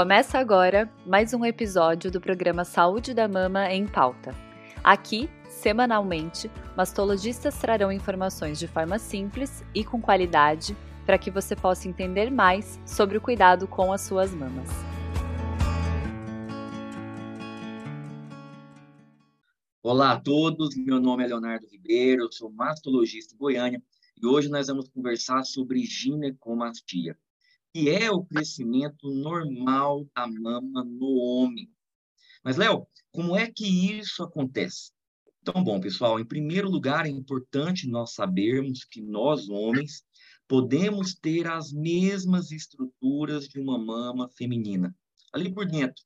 Começa agora mais um episódio do programa Saúde da Mama em Pauta. Aqui, semanalmente, mastologistas trarão informações de forma simples e com qualidade para que você possa entender mais sobre o cuidado com as suas mamas. Olá a todos, meu nome é Leonardo Ribeiro, sou mastologista em Goiânia e hoje nós vamos conversar sobre ginecomastia que é o crescimento normal da mama no homem. Mas, Léo, como é que isso acontece? Então, bom, pessoal, em primeiro lugar, é importante nós sabermos que nós, homens, podemos ter as mesmas estruturas de uma mama feminina. Ali por dentro.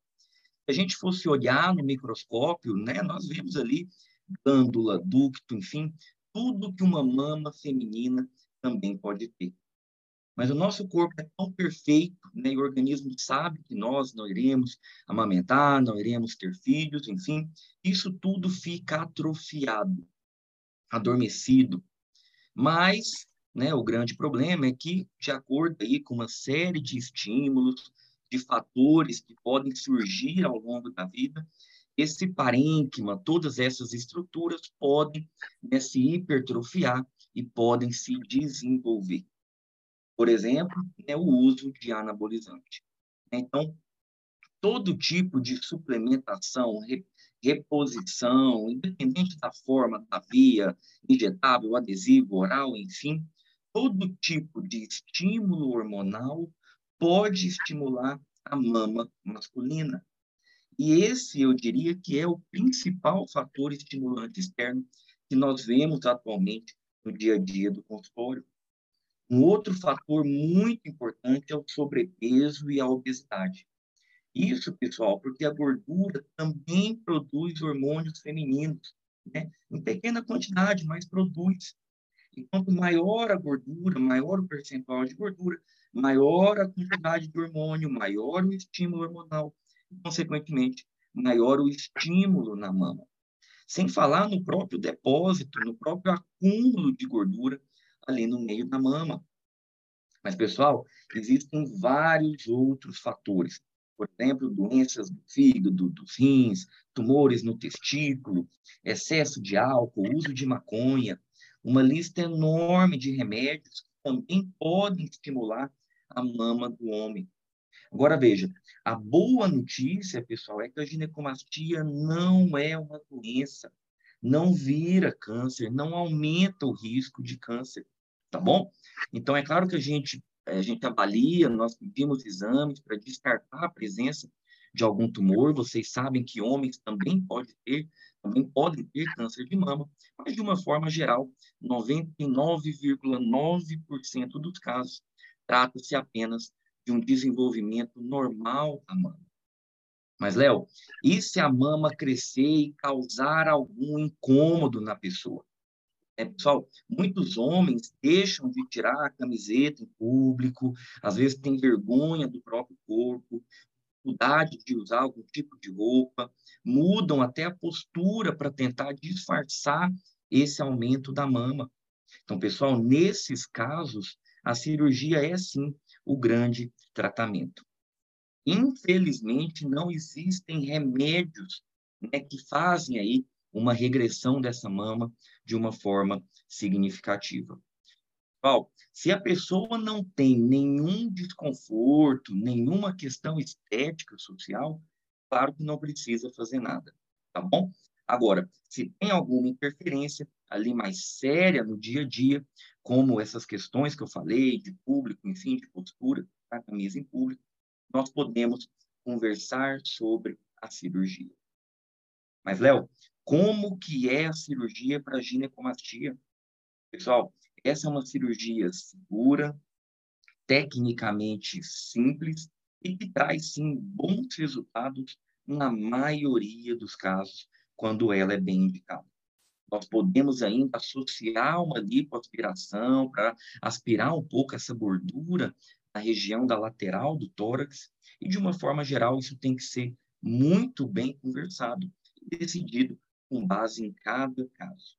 Se a gente fosse olhar no microscópio, né, nós vemos ali glândula, ducto, enfim, tudo que uma mama feminina também pode ter. Mas o nosso corpo é tão perfeito, né? E o organismo sabe que nós não iremos amamentar, não iremos ter filhos, enfim, isso tudo fica atrofiado, adormecido. Mas, né, o grande problema é que, de acordo aí com uma série de estímulos, de fatores que podem surgir ao longo da vida, esse parênquima, todas essas estruturas podem né, se hipertrofiar e podem se desenvolver por exemplo, é o uso de anabolizante. Então, todo tipo de suplementação, reposição, independente da forma, da via, injetável, adesivo, oral, enfim, todo tipo de estímulo hormonal pode estimular a mama masculina. E esse, eu diria, que é o principal fator estimulante externo que nós vemos atualmente no dia a dia do consultório. Um outro fator muito importante é o sobrepeso e a obesidade. Isso, pessoal, porque a gordura também produz hormônios femininos, né? Em pequena quantidade, mas produz. E quanto maior a gordura, maior o percentual de gordura, maior a quantidade de hormônio, maior o estímulo hormonal, e, consequentemente, maior o estímulo na mama. Sem falar no próprio depósito, no próprio acúmulo de gordura ali no meio da mama. Mas, pessoal, existem vários outros fatores. Por exemplo, doenças do fígado, dos rins, tumores no testículo, excesso de álcool, uso de maconha, uma lista enorme de remédios que também podem estimular a mama do homem. Agora, veja, a boa notícia, pessoal, é que a ginecomastia não é uma doença, não vira câncer, não aumenta o risco de câncer tá bom? Então, é claro que a gente, a gente avalia, nós pedimos exames para descartar a presença de algum tumor. Vocês sabem que homens também podem ter, também podem ter câncer de mama, mas de uma forma geral, 99,9% dos casos trata-se apenas de um desenvolvimento normal da mama. Mas, Léo, e se a mama crescer e causar algum incômodo na pessoa? É, pessoal, muitos homens deixam de tirar a camiseta em público, às vezes têm vergonha do próprio corpo, dificuldade de usar algum tipo de roupa, mudam até a postura para tentar disfarçar esse aumento da mama. Então, pessoal, nesses casos, a cirurgia é sim o grande tratamento. Infelizmente, não existem remédios né, que fazem aí uma regressão dessa mama de uma forma significativa. Paulo, se a pessoa não tem nenhum desconforto, nenhuma questão estética social, claro que não precisa fazer nada, tá bom? Agora, se tem alguma interferência ali mais séria no dia a dia, como essas questões que eu falei, de público, enfim, de postura, tá? camisa em público, nós podemos conversar sobre a cirurgia. Mas, Léo, como que é a cirurgia para ginecomastia? Pessoal, essa é uma cirurgia segura, tecnicamente simples e que traz, sim, bons resultados na maioria dos casos, quando ela é bem indicada. Nós podemos ainda associar uma lipoaspiração para aspirar um pouco essa gordura na região da lateral do tórax, e de uma forma geral, isso tem que ser muito bem conversado e decidido com base em cada caso.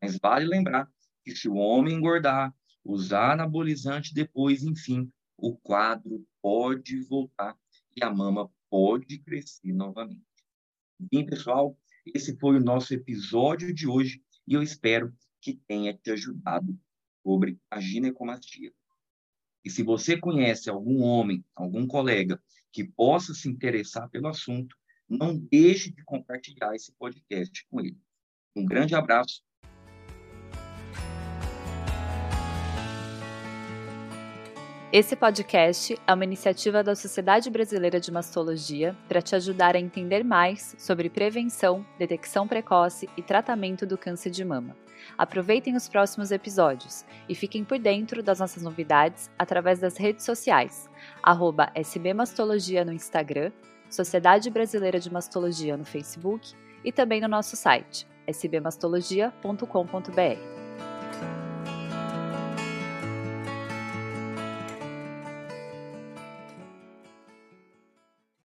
Mas vale lembrar que se o homem engordar, usar anabolizante depois, enfim, o quadro pode voltar e a mama pode crescer novamente. Bem, pessoal, esse foi o nosso episódio de hoje e eu espero que tenha te ajudado sobre a ginecomastia. E se você conhece algum homem, algum colega que possa se interessar pelo assunto, não deixe de compartilhar esse podcast com ele. Um grande abraço Esse podcast é uma iniciativa da Sociedade Brasileira de Mastologia para te ajudar a entender mais sobre prevenção, detecção precoce e tratamento do câncer de mama. Aproveitem os próximos episódios e fiquem por dentro das nossas novidades através das redes sociais, arroba SBMastologia no Instagram, Sociedade Brasileira de Mastologia no Facebook e também no nosso site, sbmastologia.com.br.